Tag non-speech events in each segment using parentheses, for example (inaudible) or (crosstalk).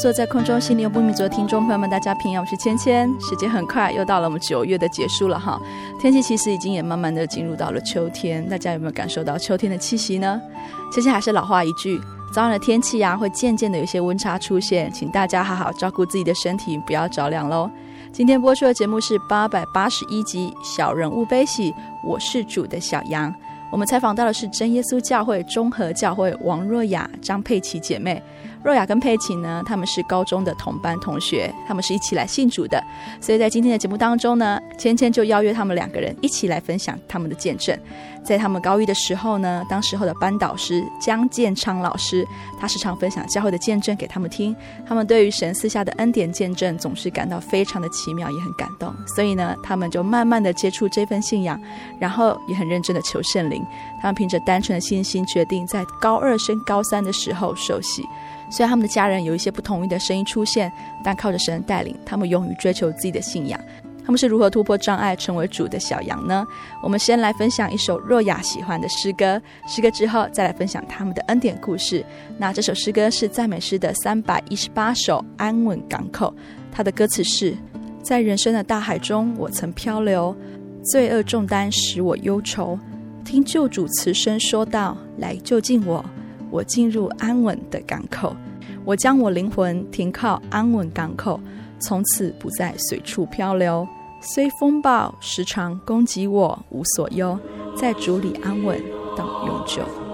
所有在空中心灵游牧民族的听众朋友们，大家平安，我是芊芊。时间很快又到了我们九月的结束了哈，天气其实已经也慢慢的进入到了秋天，大家有没有感受到秋天的气息呢？芊芊还是老话一句，早晚的天气呀、会渐渐的有一些温差出现，请大家好好照顾自己的身体，不要着凉喽。今天播出的节目是八百八十一集《小人物悲喜》，我是主的小羊。我们采访到的是真耶稣教会中和教会王若雅、张佩琪姐妹。若雅跟佩奇呢，他们是高中的同班同学，他们是一起来信主的，所以在今天的节目当中呢，芊芊就邀约他们两个人一起来分享他们的见证。在他们高一的时候呢，当时候的班导师江建昌老师，他时常分享教会的见证给他们听，他们对于神赐下的恩典见证总是感到非常的奇妙，也很感动，所以呢，他们就慢慢的接触这份信仰，然后也很认真的求圣灵，他们凭着单纯的信心，决定在高二升高三的时候受洗。虽然他们的家人有一些不同意的声音出现，但靠着神带领，他们勇于追求自己的信仰。他们是如何突破障碍，成为主的小羊呢？我们先来分享一首若雅喜欢的诗歌，诗歌之后再来分享他们的恩典故事。那这首诗歌是赞美诗的三百一十八首《安稳港口》，它的歌词是：在人生的大海中，我曾漂流，罪恶重担使我忧愁，听救主慈声说道：“来就近我。”我进入安稳的港口，我将我灵魂停靠安稳港口，从此不再随处漂流。虽风暴时常攻击我，无所忧，在主里安稳到永久。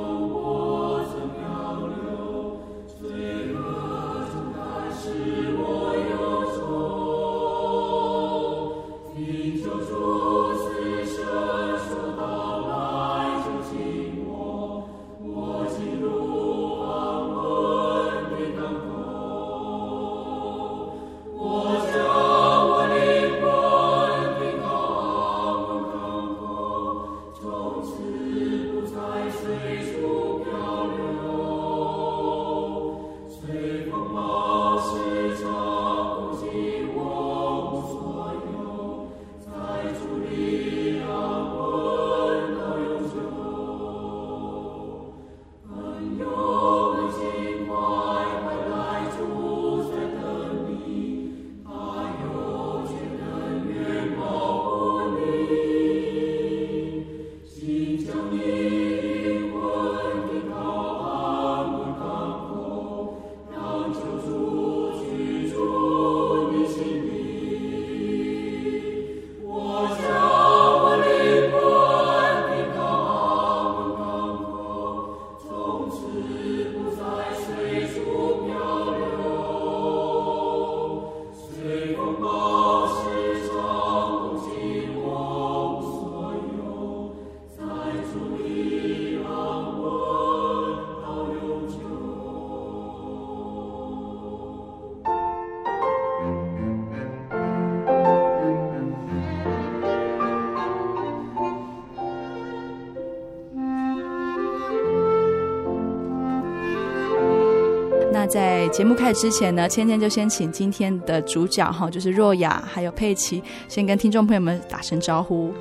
节目开始之前呢，芊芊就先请今天的主角哈，就是若雅还有佩奇，先跟听众朋友们打声招呼。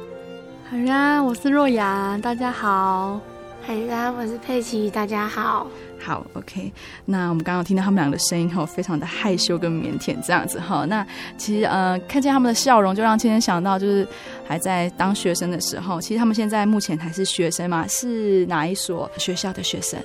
好呀，我是若雅，大家好。好呀，我是佩奇，大家好。好，OK。那我们刚刚听到他们俩的声音后，非常的害羞跟腼腆这样子哈。那其实呃，看见他们的笑容，就让芊芊想到，就是还在当学生的时候。其实他们现在目前还是学生嘛？是哪一所学校的学生？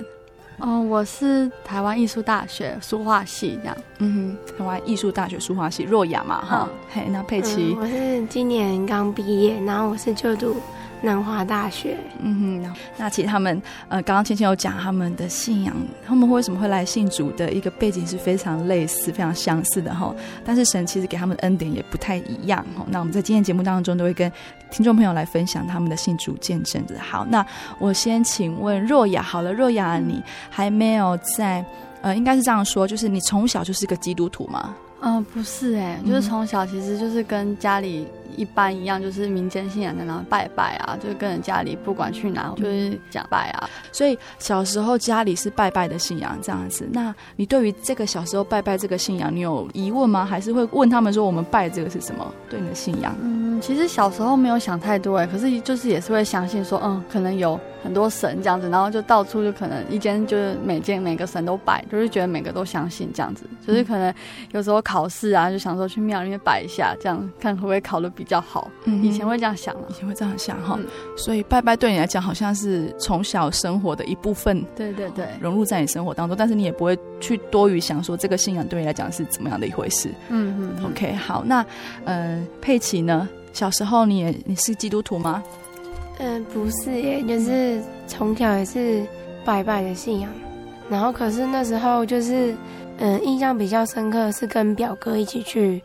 哦，我是台湾艺术大学书画系这样。嗯哼，台湾艺术大学书画系，若雅嘛哈。嘿，那佩奇，嗯，我是今年刚毕业，然后我是就读。南华大学，嗯哼，那其实他们，呃，刚刚芊芊有讲他们的信仰，他们为什么会来信主的一个背景是非常类似、非常相似的哈。但是神其实给他们的恩典也不太一样哈。那我们在今天节目当中都会跟听众朋友来分享他们的信主见证的。好，那我先请问若雅，好了，若雅，你还没有在，呃，应该是这样说，就是你从小就是个基督徒吗？嗯、呃，不是哎、欸，就是从小其实就是跟家里。一般一样，就是民间信仰的，然后拜拜啊，就是跟人家里不管去哪，就是讲拜啊。所以小时候家里是拜拜的信仰这样子。那你对于这个小时候拜拜这个信仰，你有疑问吗？还是会问他们说我们拜这个是什么？对你的信仰？嗯，其实小时候没有想太多哎，可是就是也是会相信说，嗯，可能有很多神这样子，然后就到处就可能一间就是每间每个神都拜，就是觉得每个都相信这样子。就是可能有时候考试啊，就想说去庙里面拜一下，这样看会不会考得比较好。嗯，以前会这样想，以前会这样想哈。所以拜拜对你来讲好像是从小生活的一部分，对对对，融入在你生活当中。但是你也不会去多余想说这个信仰对你来讲是怎么样的一回事。嗯嗯。OK，好，那呃，佩奇呢？小时候你也你是基督徒吗？嗯，不是耶，就是从小也是拜拜的信仰。然后可是那时候就是，嗯，印象比较深刻是跟表哥一起去。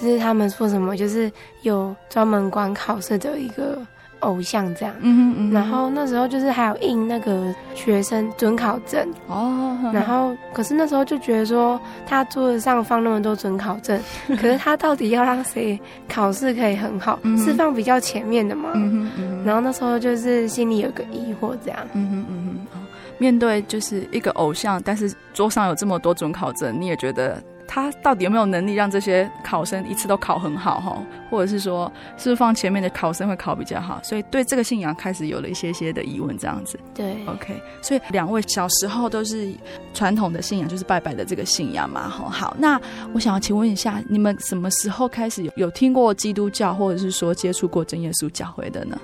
就是他们说什么，就是有专门管考试的一个偶像这样，嗯哼嗯，然后那时候就是还有印那个学生准考证。哦，然后可是那时候就觉得说他桌子上放那么多准考证，(laughs) 可是他到底要让谁考试可以很好，嗯、是放比较前面的吗？嗯哼嗯，然后那时候就是心里有个疑惑这样，嗯嗯嗯哼，面对就是一个偶像，但是桌上有这么多准考证，你也觉得？他到底有没有能力让这些考生一次都考很好哈？或者是说，是不是放前面的考生会考比较好？所以对这个信仰开始有了一些些的疑问，这样子。对，OK。所以两位小时候都是传统的信仰，就是拜拜的这个信仰嘛。好，好。那我想要请问一下，你们什么时候开始有有听过基督教，或者是说接触过真耶稣教会的呢？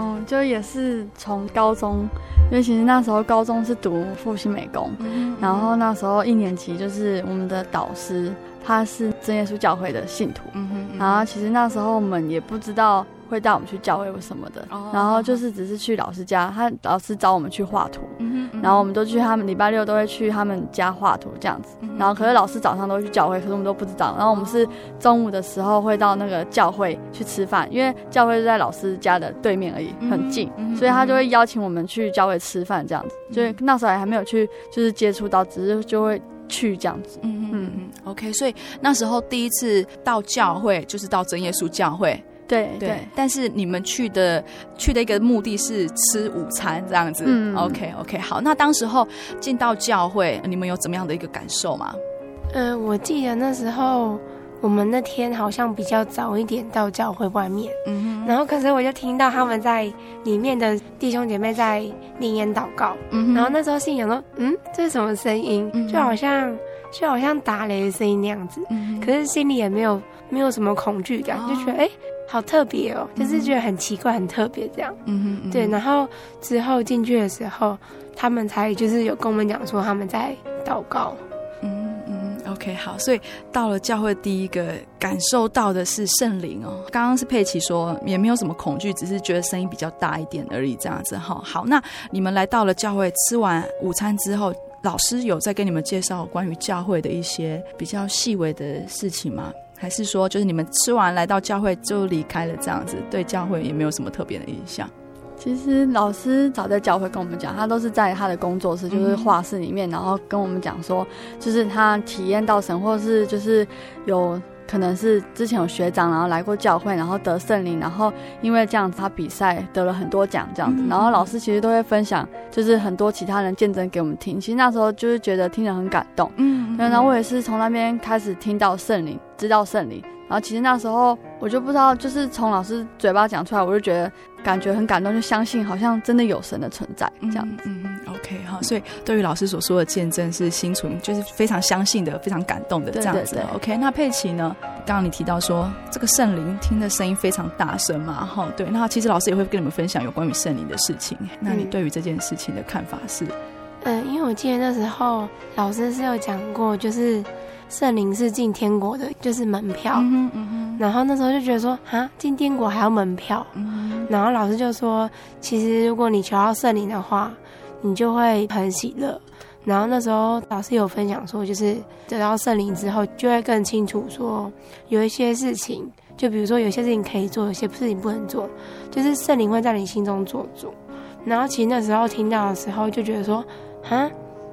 嗯，就也是从高中，因为其实那时候高中是读复兴美工，嗯，然后那时候一年级就是我们的导师，他是真耶稣教会的信徒，嗯哼，然后其实那时候我们也不知道。会带我们去教会或什么的，oh, 然后就是只是去老师家，他老师找我们去画图，mm -hmm. 然后我们都去他们礼拜六都会去他们家画图这样子，mm -hmm. 然后可是老师早上都会去教会，可是我们都不知道，然后我们是中午的时候会到那个教会去吃饭，因为教会就在老师家的对面而已，很近，mm -hmm. 所以他就会邀请我们去教会吃饭这样子，所以那时候还没有去就是接触到，只是就会去这样子，嗯嗯嗯，OK，所以那时候第一次到教会就是到真耶稣教会。对对，对，但是你们去的去的一个目的是吃午餐这样子。嗯，OK OK，好。那当时候进到教会，你们有怎么样的一个感受吗？嗯、呃，我记得那时候我们那天好像比较早一点到教会外面，嗯哼，然后可是我就听到他们在里面的弟兄姐妹在灵言祷告，嗯，然后那时候心想说，嗯，这是什么声音？嗯、就好像就好像打雷的声音那样子，嗯，可是心里也没有没有什么恐惧感，哦、就觉得哎。欸好特别哦，就是觉得很奇怪，很特别这样。嗯哼，对。然后之后进去的时候，他们才就是有跟我们讲说他们在祷告。，OK，好。所以到了教会，第一个感受到的是圣灵哦。刚刚是佩奇说也没有什么恐惧，只是觉得声音比较大一点而已，这样子哈。好，那你们来到了教会，吃完午餐之后，老师有在跟你们介绍关于教会的一些比较细微的事情吗？还是说，就是你们吃完来到教会就离开了这样子，对教会也没有什么特别的印象。其实老师早在教会跟我们讲，他都是在他的工作室，就是画室里面，然后跟我们讲说，就是他体验到神，或是就是有可能是之前有学长，然后来过教会，然后得圣灵，然后因为这样子他比赛得了很多奖，这样子，嗯、然后老师其实都会分享，就是很多其他人见证给我们听。其实那时候就是觉得听着很感动，嗯，然后我也是从那边开始听到圣灵，知道圣灵。然后其实那时候我就不知道，就是从老师嘴巴讲出来，我就觉得感觉很感动，就相信好像真的有神的存在这样子。嗯嗯，OK 哈，所以对于老师所说的见证是心存就是非常相信的，非常感动的这样子。对对对 OK，那佩奇呢？刚刚你提到说这个圣灵听的声音非常大声嘛，哈，对。那其实老师也会跟你们分享有关于圣灵的事情。那你对于这件事情的看法是？嗯，因为我记得那时候老师是有讲过，就是。圣灵是进天国的，就是门票。嗯嗯、然后那时候就觉得说，啊，进天国还要门票。嗯、然后老师就说，其实如果你求到圣灵的话，你就会很喜乐。然后那时候老师有分享说，就是得到圣灵之后，就会更清楚说，有一些事情，就比如说有些事情可以做，有些事情不能做，就是圣灵会在你心中做主。然后其实那时候听到的时候，就觉得说，啊。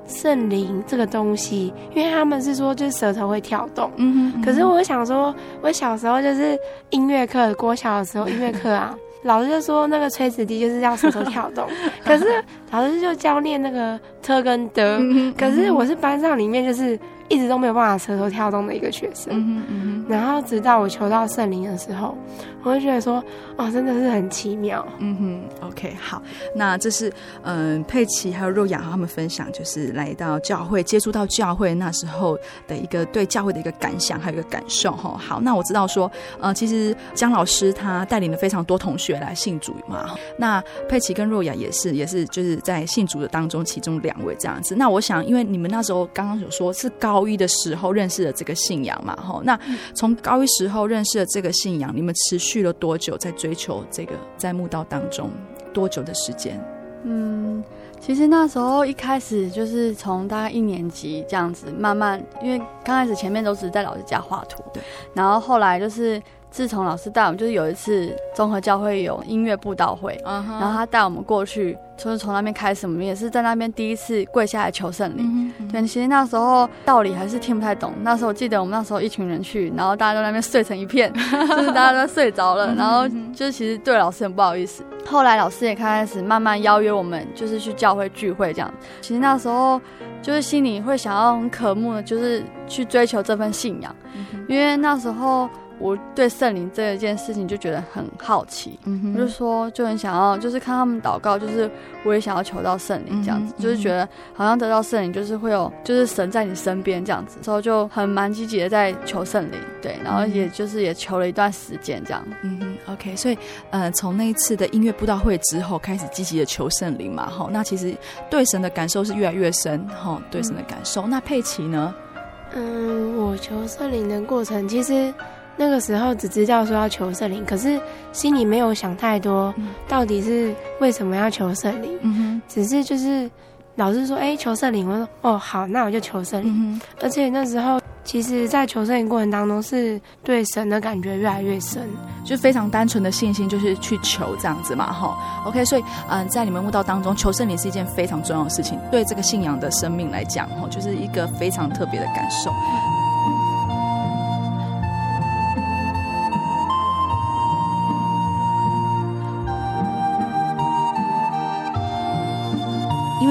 圣灵这个东西，因为他们是说就是舌头会跳动，嗯哼，嗯哼，可是我想说，我小时候就是音乐课，国小的时候音乐课啊，(laughs) 老师就说那个吹子笛就是要舌头跳动，(laughs) 可是老师就教练那个特跟德，嗯，可是我是班上里面就是。一直都没有办法舌头跳动的一个学生，嗯嗯、然后直到我求到圣灵的时候，我就觉得说，哦，真的是很奇妙。嗯哼，OK，好，那这是嗯、呃、佩奇还有若雅和他们分享，就是来到教会接触到教会那时候的一个对教会的一个感想，还有一个感受哈。好，那我知道说，呃，其实江老师他带领了非常多同学来信主嘛。那佩奇跟若雅也是，也是就是在信主的当中其中两位这样子。那我想，因为你们那时候刚刚有说是高。高一的时候认识了这个信仰嘛，哈，那从高一时候认识了这个信仰，你们持续了多久在追求这个在墓道当中多久的时间？嗯，其实那时候一开始就是从大概一年级这样子，慢慢因为刚开始前面都是在老师家画图，对，然后后来就是。自从老师带我们，就是有一次综合教会有音乐布道会，uh huh. 然后他带我们过去，就是从那边开始，我们也是在那边第一次跪下来求圣灵。Uh huh. 对，其实那时候道理还是听不太懂。那时候我记得我们那时候一群人去，然后大家都在那边睡成一片，(laughs) 就是大家都睡着了，然后就是其实对老师很不好意思。后来老师也开始慢慢邀约我们，就是去教会聚会这样。其实那时候就是心里会想要很渴慕的，就是去追求这份信仰，uh huh. 因为那时候。我对圣灵这一件事情就觉得很好奇，嗯、哼就是说就很想要，就是看他们祷告，就是我也想要求到圣灵这样子，嗯、就是觉得好像得到圣灵就是会有，就是神在你身边这样子，之后就很蛮积极的在求圣灵，对，然后也就是也求了一段时间这样。嗯哼，OK，所以呃，从那一次的音乐布道会之后开始积极的求圣灵嘛，哈，那其实对神的感受是越来越深，哈，对神的感受。嗯、那佩奇呢？嗯，我求圣灵的过程其实。那个时候只知道说要求圣灵，可是心里没有想太多，到底是为什么要求圣灵？嗯哼，只是就是老师说，哎、欸，求圣灵，我说，哦，好，那我就求圣灵。嗯、而且那时候，其实，在求圣灵过程当中，是对神的感觉越来越深，就非常单纯的信心，就是去求这样子嘛，哈。OK，所以，嗯、呃，在你们悟道当中，求圣灵是一件非常重要的事情，对这个信仰的生命来讲，哈，就是一个非常特别的感受。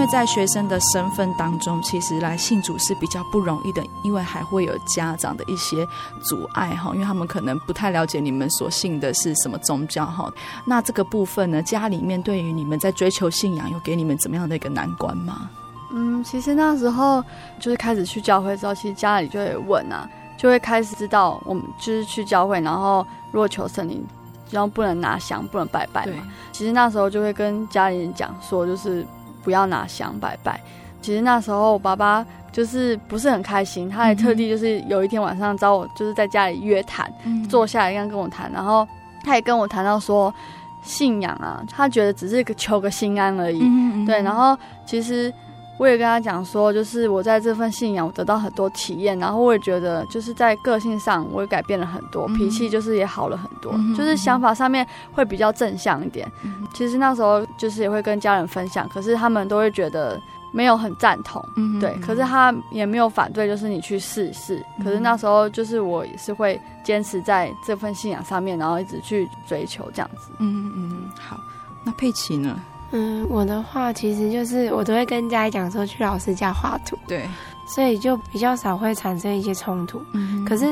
为在学生的身份当中，其实来信主是比较不容易的，因为还会有家长的一些阻碍哈，因为他们可能不太了解你们所信的是什么宗教哈。那这个部分呢，家里面对于你们在追求信仰，有给你们怎么样的一个难关吗？嗯，其实那时候就是开始去教会之后，其实家里就会问啊，就会开始知道我们就是去教会，然后如果求圣灵，然后不能拿香，不能拜拜嘛。对其实那时候就会跟家里人讲说，就是。不要拿香拜拜。其实那时候我爸爸就是不是很开心，他还特地就是有一天晚上找我，就是在家里约谈，嗯、坐下来跟跟我谈，然后他也跟我谈到说，信仰啊，他觉得只是个求个心安而已。对，然后其实。我也跟他讲说，就是我在这份信仰，我得到很多体验，然后我也觉得，就是在个性上，我也改变了很多，脾气就是也好了很多，嗯、就是想法上面会比较正向一点。嗯、其实那时候就是也会跟家人分享，可是他们都会觉得，没有很赞同，嗯，对，可是他也没有反对，就是你去试试。可是那时候就是我也是会坚持在这份信仰上面，然后一直去追求这样子。嗯嗯，好。那佩奇呢？嗯，我的话其实就是我都会跟家里讲说去老师家画图，对，所以就比较少会产生一些冲突。嗯，可是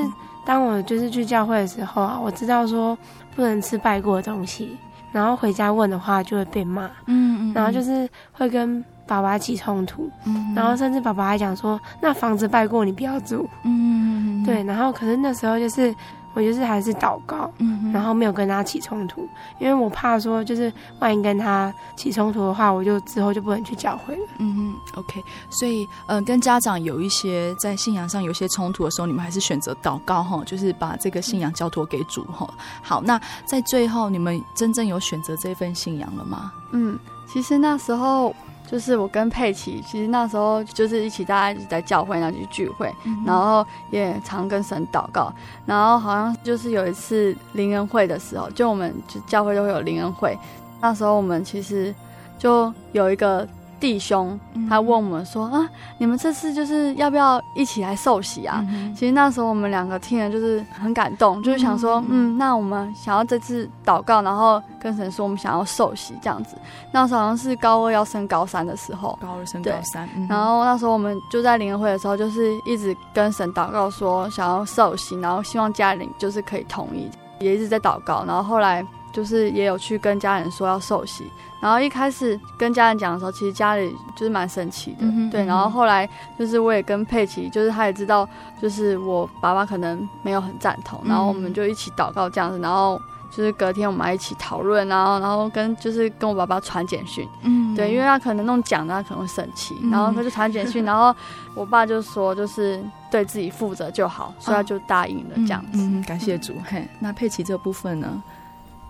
当我就是去教会的时候啊，我知道说不能吃拜过的东西，然后回家问的话就会被骂。嗯嗯，然后就是会跟。爸爸起冲突，嗯，然后甚至爸爸还讲说：“那房子拜过，你不要住。”嗯，对。然后可是那时候就是我就是还是祷告，嗯，然后没有跟他起冲突，因为我怕说就是万一跟他起冲突的话，我就之后就不能去教会了。嗯哼，OK。所以，嗯、呃，跟家长有一些在信仰上有一些冲突的时候，你们还是选择祷告哈，就是把这个信仰交托给主哈。好，那在最后，你们真正有选择这份信仰了吗？嗯，其实那时候。就是我跟佩奇，其实那时候就是一起大家一起在教会那去聚会，嗯、然后也常跟神祷告，然后好像就是有一次灵恩会的时候，就我们就教会都会有灵恩会，那时候我们其实就有一个。弟兄，他问我们说：“啊，你们这次就是要不要一起来受洗啊？”嗯、其实那时候我们两个听了就是很感动，就是想说：“嗯，那我们想要这次祷告，然后跟神说我们想要受洗这样子。”那时候好像是高二要升高三的时候，高二升高三。嗯、然后那时候我们就在灵恩会的时候，就是一直跟神祷告说想要受洗，然后希望家里就是可以同意，也一直在祷告。然后后来就是也有去跟家人说要受洗。然后一开始跟家人讲的时候，其实家里就是蛮生气的，嗯、对。然后后来就是我也跟佩奇，就是他也知道，就是我爸爸可能没有很赞同，然后我们就一起祷告这样子。然后就是隔天我们还一起讨论，然后然后跟就是跟我爸爸传简讯，嗯，对，因为他可能那种讲的他可能会生气，然后他就传简讯，然后我爸就说就是对自己负责就好，所以他就答应了这样子。嗯，感谢主。嘿，那佩奇这部分呢？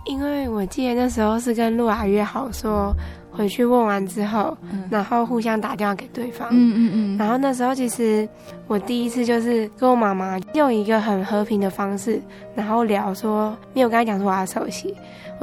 因为我记得那时候是跟露雅约好说，回去问完之后，嗯、然后互相打电话给对方。嗯嗯嗯。然后那时候其实我第一次就是跟我妈妈用一个很和平的方式，然后聊说，没有跟她讲说我要受洗，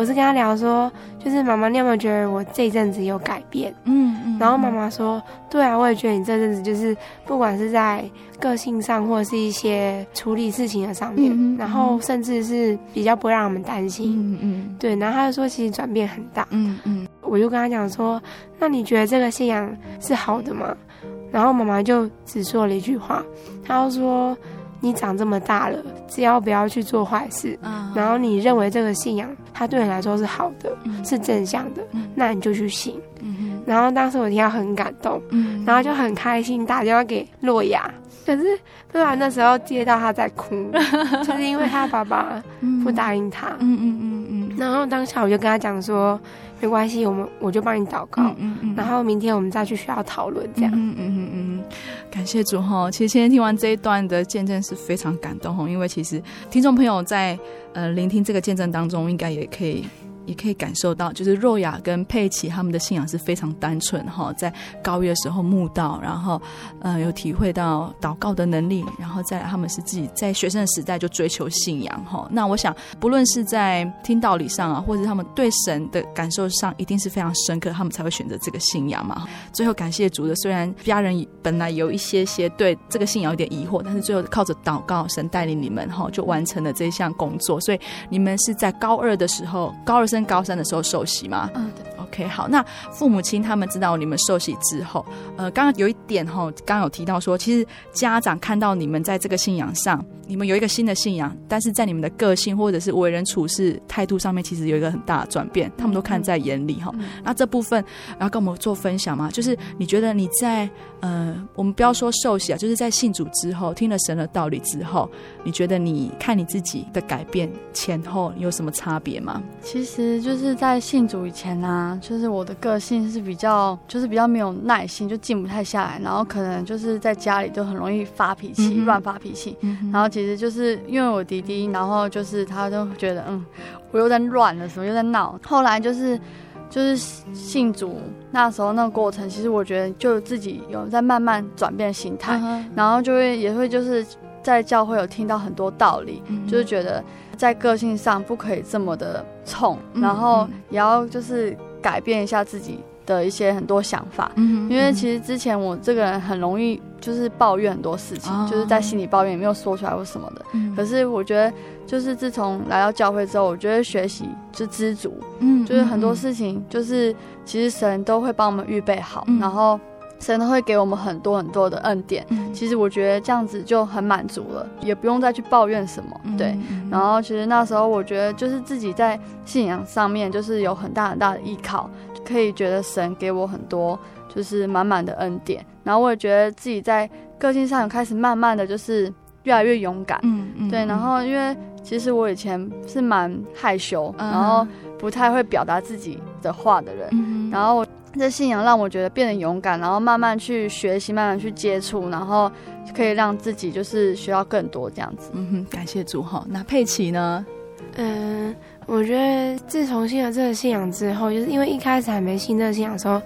我是跟他聊说，就是妈妈，你有没有觉得我这一阵子有改变？嗯嗯。然后妈妈说，对啊，我也觉得你这阵子就是不管是在。个性上，或者是一些处理事情的上面，嗯嗯、然后甚至是比较不会让我们担心，嗯嗯，对。然后他就说，其实转变很大，嗯嗯。我就跟他讲说，那你觉得这个信仰是好的吗？然后妈妈就只说了一句话，她就说，你长这么大了，只要不要去做坏事，嗯、然后你认为这个信仰它对你来说是好的，嗯、是正向的，嗯、那你就去信。嗯、然后当时我听到很感动，嗯、然后就很开心，打电话给洛雅。可是，突然那时候接到他在哭，(laughs) 就是因为他爸爸不答应他。嗯嗯嗯嗯。然后当下我就跟他讲说，没关系，我们我就帮你祷告。嗯嗯。然后明天我们再去学校讨论这样。嗯嗯嗯嗯。感谢主哈！其实今天听完这一段的见证是非常感动哈，因为其实听众朋友在呃聆听这个见证当中，应该也可以。也可以感受到，就是若雅跟佩奇他们的信仰是非常单纯哈，在高一的时候慕道，然后呃有体会到祷告的能力，然后再来他们是自己在学生时代就追求信仰哈。那我想，不论是在听道理上啊，或者他们对神的感受上，一定是非常深刻，他们才会选择这个信仰嘛。最后感谢主的，虽然家人本来有一些些对这个信仰有点疑惑，但是最后靠着祷告，神带领你们哈，就完成了这项工作。所以你们是在高二的时候，高二。升高三的时候受洗吗？嗯，OK，好。那父母亲他们知道你们受洗之后，呃，刚刚有一点哈，刚刚有提到说，其实家长看到你们在这个信仰上，你们有一个新的信仰，但是在你们的个性或者是为人处事态度上面，其实有一个很大的转变，他们都看在眼里哈。嗯、那这部分然后跟我们做分享嘛，就是你觉得你在呃，我们不要说受洗啊，就是在信主之后，听了神的道理之后，你觉得你看你自己的改变前后有什么差别吗？其实。其实就是在信主以前啊，就是我的个性是比较，就是比较没有耐心，就静不太下来，然后可能就是在家里就很容易发脾气，嗯、乱发脾气。嗯、然后其实就是因为我弟弟，然后就是他就觉得，嗯，我又在乱了，什么又在闹。后来就是就是信主那时候那个过程，其实我觉得就自己有在慢慢转变心态，嗯、然后就会也会就是在教会有听到很多道理，嗯、就是觉得。在个性上不可以这么的冲，然后也要就是改变一下自己的一些很多想法。嗯，因为其实之前我这个人很容易就是抱怨很多事情，哦、就是在心里抱怨，也没有说出来或什么的。嗯，可是我觉得，就是自从来到教会之后，我觉得学习就知足。嗯，就是很多事情，就是其实神都会帮我们预备好，嗯、然后。神都会给我们很多很多的恩典，嗯、其实我觉得这样子就很满足了，也不用再去抱怨什么。对，嗯、然后其实那时候我觉得就是自己在信仰上面就是有很大很大的依靠，可以觉得神给我很多就是满满的恩典。然后我也觉得自己在个性上有开始慢慢的就是越来越勇敢。嗯嗯。对，然后因为其实我以前是蛮害羞，嗯、然后不太会表达自己的话的人，嗯、然后。这信仰让我觉得变得勇敢，然后慢慢去学习，慢慢去接触，然后可以让自己就是学到更多这样子。嗯哼，感谢主哈。那佩奇呢？嗯，我觉得自从信了这个信仰之后，就是因为一开始还没信这个信仰的时候，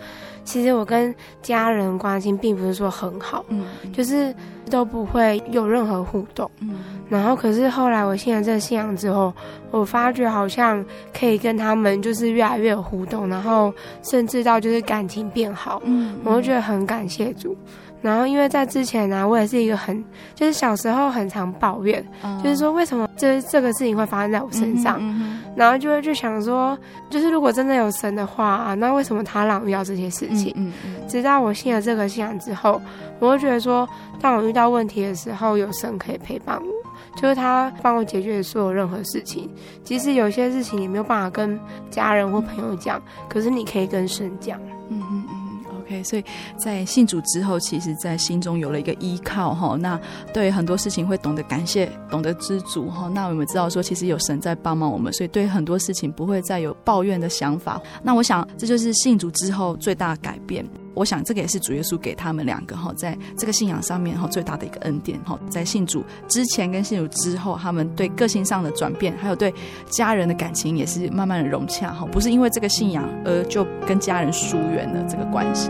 其实我跟家人关系并不是说很好，嗯，就是都不会有任何互动，嗯，然后可是后来我信了这个信仰之后，我发觉好像可以跟他们就是越来越有互动，然后甚至到就是感情变好，嗯，我就觉得很感谢主。然后因为在之前呢、啊，我也是一个很就是小时候很常抱怨，嗯、就是说为什么这这个事情会发生在我身上，嗯嗯、然后就会去想说，就是如果真的有神的话啊，那为什么他让我遇到这些事情？直到我信了这个信仰之后，我会觉得说，当我遇到问题的时候，有神可以陪伴我，就是他帮我解决所有任何事情。即使有些事情你没有办法跟家人或朋友讲，可是你可以跟神讲。嗯嗯。所以在信主之后，其实，在心中有了一个依靠哈。那对很多事情会懂得感谢，懂得知足哈。那我们知道说，其实有神在帮忙我们，所以对很多事情不会再有抱怨的想法。那我想，这就是信主之后最大的改变。我想这个也是主耶稣给他们两个哈，在这个信仰上面哈最大的一个恩典哈，在信主之前跟信主之后，他们对个性上的转变，还有对家人的感情也是慢慢的融洽哈，不是因为这个信仰而就跟家人疏远了这个关系。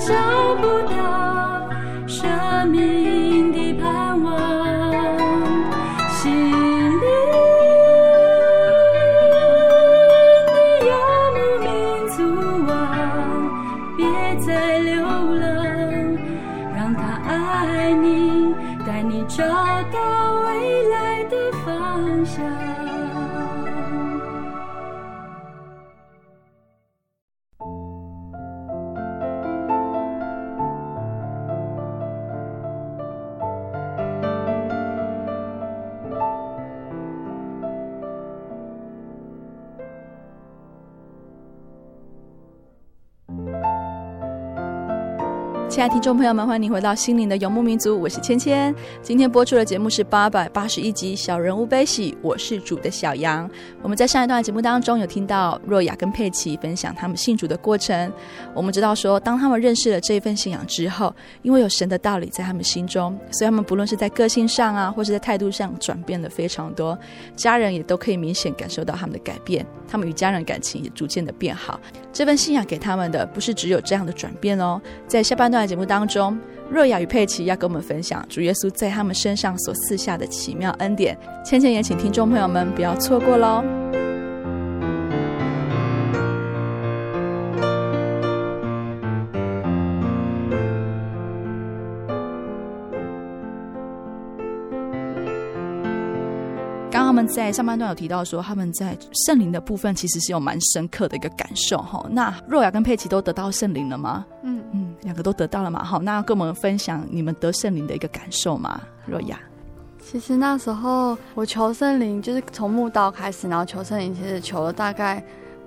找不到。听众朋友们，欢迎你回到心灵的游牧民族，我是芊芊。今天播出的节目是八百八十一集《小人物悲喜》，我是主的小羊。我们在上一段节目当中有听到若雅跟佩奇分享他们信主的过程。我们知道说，当他们认识了这一份信仰之后，因为有神的道理在他们心中，所以他们不论是在个性上啊，或是在态度上转变了非常多。家人也都可以明显感受到他们的改变，他们与家人感情也逐渐的变好。这份信仰给他们的不是只有这样的转变哦，在下半段。节目当中，若雅与佩奇要跟我们分享主耶稣在他们身上所赐下的奇妙恩典。芊芊也请听众朋友们不要错过喽。他们在上半段有提到说，他们在圣灵的部分其实是有蛮深刻的一个感受哈。那若雅跟佩奇都得到圣灵了吗？嗯嗯，两个都得到了嘛。好，那跟我们分享你们得圣灵的一个感受吗？若雅，其实那时候我求圣灵，就是从墓道开始，然后求圣灵，其实求了大概。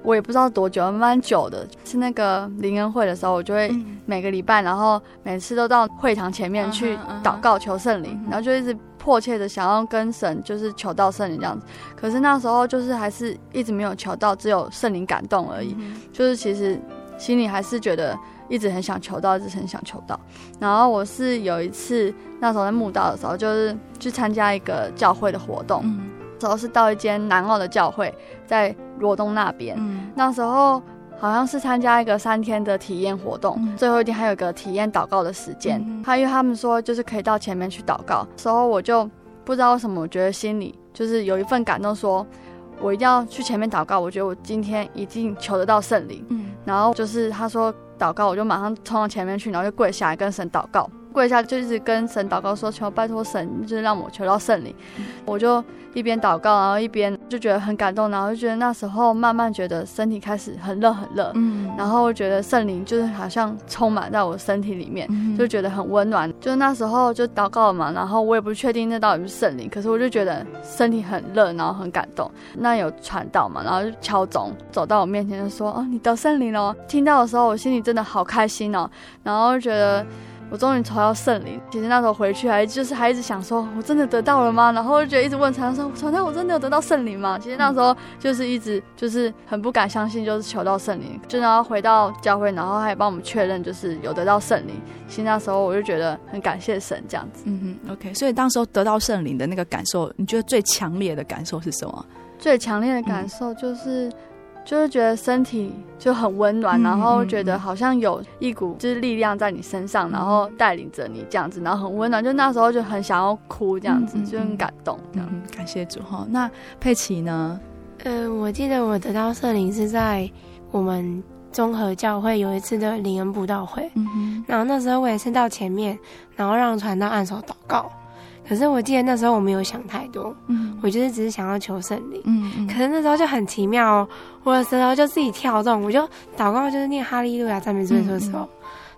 我也不知道多久，蛮久的。是那个灵恩会的时候，我就会每个礼拜，然后每次都到会堂前面去祷告求圣灵，然后就一直迫切的想要跟神就是求到圣灵这样子。可是那时候就是还是一直没有求到，只有圣灵感动而已。就是其实心里还是觉得一直很想求到，一直很想求到。然后我是有一次那时候在慕道的时候，就是去参加一个教会的活动。时候是到一间南澳的教会，在罗东那边。嗯，那时候好像是参加一个三天的体验活动，嗯、最后一天还有一个体验祷告的时间。他、嗯、因为他们说就是可以到前面去祷告，时候我就不知道为什么，我觉得心里就是有一份感动，说我一定要去前面祷告。我觉得我今天一定求得到圣灵。嗯，然后就是他说祷告，我就马上冲到前面去，然后就跪下来跟神祷告。跪下就一直跟神祷告说，求拜托神，就是让我求到圣灵。嗯、我就一边祷告，然后一边就觉得很感动，然后就觉得那时候慢慢觉得身体开始很热很热，嗯，然后我觉得圣灵就是好像充满在我身体里面，嗯、就觉得很温暖。就是那时候就祷告了嘛，然后我也不确定那到底是圣灵，可是我就觉得身体很热，然后很感动。那有传道嘛，然后就敲钟走到我面前就说：“哦，你得圣灵了。”听到的时候，我心里真的好开心哦，然后就觉得。我终于求到圣灵。其实那时候回去还就是还一直想说，我真的得到了吗？然后就觉得一直问常常说，常常我真的有得到圣灵吗？其实那时候就是一直就是很不敢相信，就是求到圣灵，就然后回到教会，然后还帮我们确认就是有得到圣灵。其实那时候我就觉得很感谢神这样子。嗯哼，OK。所以当时候得到圣灵的那个感受，你觉得最强烈的感受是什么？最强烈的感受就是。就是觉得身体就很温暖，然后觉得好像有一股就是力量在你身上，然后带领着你这样子，然后很温暖。就那时候就很想要哭，这样子就很感动。这样，感谢主哈。那佩奇呢？嗯，我记得我得到圣灵是在我们综合教会有一次的灵恩布道会，嗯，然后那时候我也是到前面，然后让传道按手祷告。可是我记得那时候我没有想太多，嗯，我就是只是想要求圣灵，嗯嗯。可是那时候就很奇妙哦，我的舌头就自己跳动，我就祷告就是念哈利路亚赞美主的时候，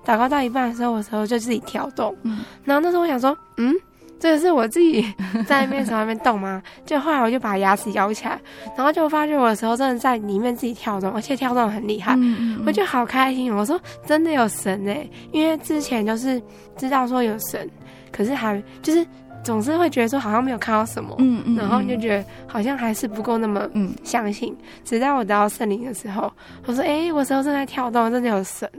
祷告到一半的时候，我舌头就自己跳动，嗯。然后那时候我想说，嗯，这个是我自己在那边舌头那边动吗？就后来我就把牙齿咬起来，然后就发现我的舌头真的在里面自己跳动，而且跳动很厉害，我就好开心。我说真的有神哎，因为之前就是知道说有神，可是还就是。总是会觉得说好像没有看到什么，嗯嗯，然后就觉得好像还是不够那么嗯相信。直到我得到圣灵的时候，我说：“哎，我舌头正在跳动，真的有神。”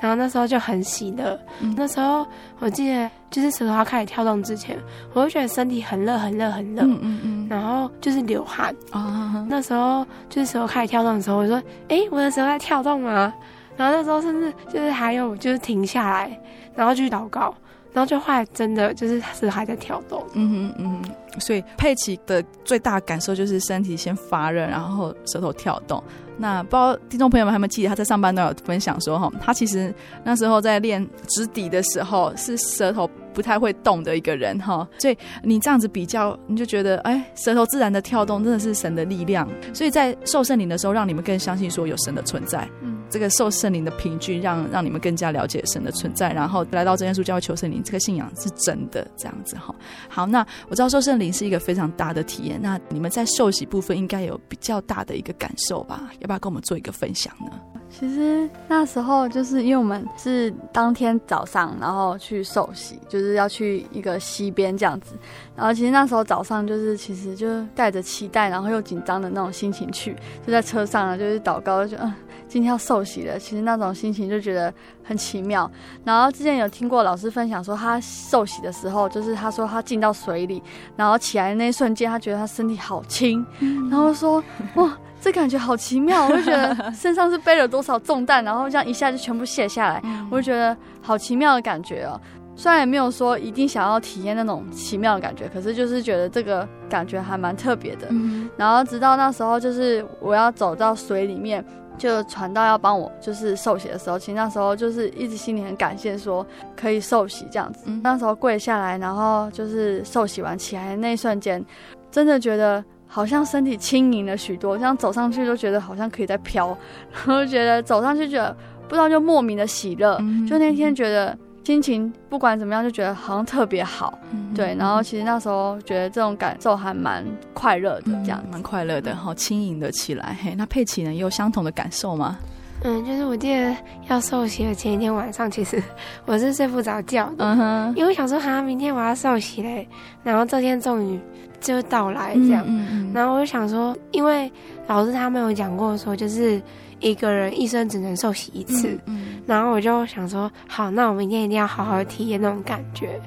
然后那时候就很喜乐。那时候我记得就是舌头要开始跳动之前，我就觉得身体很热很热很热，嗯嗯嗯，然后就是流汗啊。那时候就是舌头开始跳动的时候，我说：“哎，我的舌头在跳动吗？”然后那时候甚至就是还有就是停下来，然后继续祷告。然后就后来真的就是是还在跳动，嗯哼嗯哼，所以佩奇的最大感受就是身体先发热，然后舌头跳动。那不知道听众朋友们还有没有记得他在上班都有分享说哈，他其实那时候在练直笛的时候是舌头不太会动的一个人哈，所以你这样子比较，你就觉得哎，舌头自然的跳动真的是神的力量。所以在受圣灵的时候，让你们更相信说有神的存在。嗯。这个受圣灵的凭据，让让你们更加了解神的存在，然后来到真耶稣教会求圣灵，这个信仰是真的，这样子哈。好，那我知道受圣灵是一个非常大的体验，那你们在受洗部分应该有比较大的一个感受吧？要不要跟我们做一个分享呢？其实那时候就是因为我们是当天早上，然后去受洗，就是要去一个溪边这样子。然后其实那时候早上就是其实就带着期待，然后又紧张的那种心情去，就在车上啊，就是祷告，就嗯，今天要受洗了。其实那种心情就觉得很奇妙。然后之前有听过老师分享说，他受洗的时候，就是他说他进到水里，然后起来的那一瞬间，他觉得他身体好轻，然后说哇。(laughs) 这感觉好奇妙，我就觉得身上是背了多少重担，然后这样一下就全部卸下来，我就觉得好奇妙的感觉哦。虽然也没有说一定想要体验那种奇妙的感觉，可是就是觉得这个感觉还蛮特别的。然后直到那时候，就是我要走到水里面，就传道要帮我就是受洗的时候，其实那时候就是一直心里很感谢，说可以受洗这样子。那时候跪下来，然后就是受洗完起来的那一瞬间。真的觉得好像身体轻盈了许多，这样走上去都觉得好像可以在飘，然后觉得走上去觉得不知道就莫名的喜乐，嗯、就那天觉得心情不管怎么样就觉得好像特别好，嗯、对，然后其实那时候觉得这种感受还蛮快乐的，这样、嗯、蛮快乐的，好轻盈的起来。嘿，那佩奇呢，有相同的感受吗？嗯，就是我记得要受洗的前一天晚上，其实 (laughs) 我是睡不着觉的，嗯哼，因为我想说，好像明天我要受洗嘞，然后这天终于就到来这样，嗯嗯，然后我就想说，因为老师他们有讲过说，就是一个人一生只能受洗一次，嗯，然后我就想说，好，那我明天一定要好好体验那种感觉，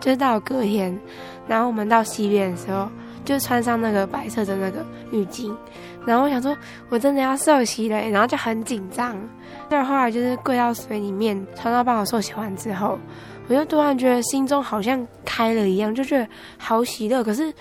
就是到隔天，然后我们到西边的时候，就穿上那个白色的那个浴巾。然后我想说，我真的要受洗了，然后就很紧张。但后来就是跪到水里面，穿到帮我受洗完之后，我就突然觉得心中好像开了一样，就觉得好喜乐。可是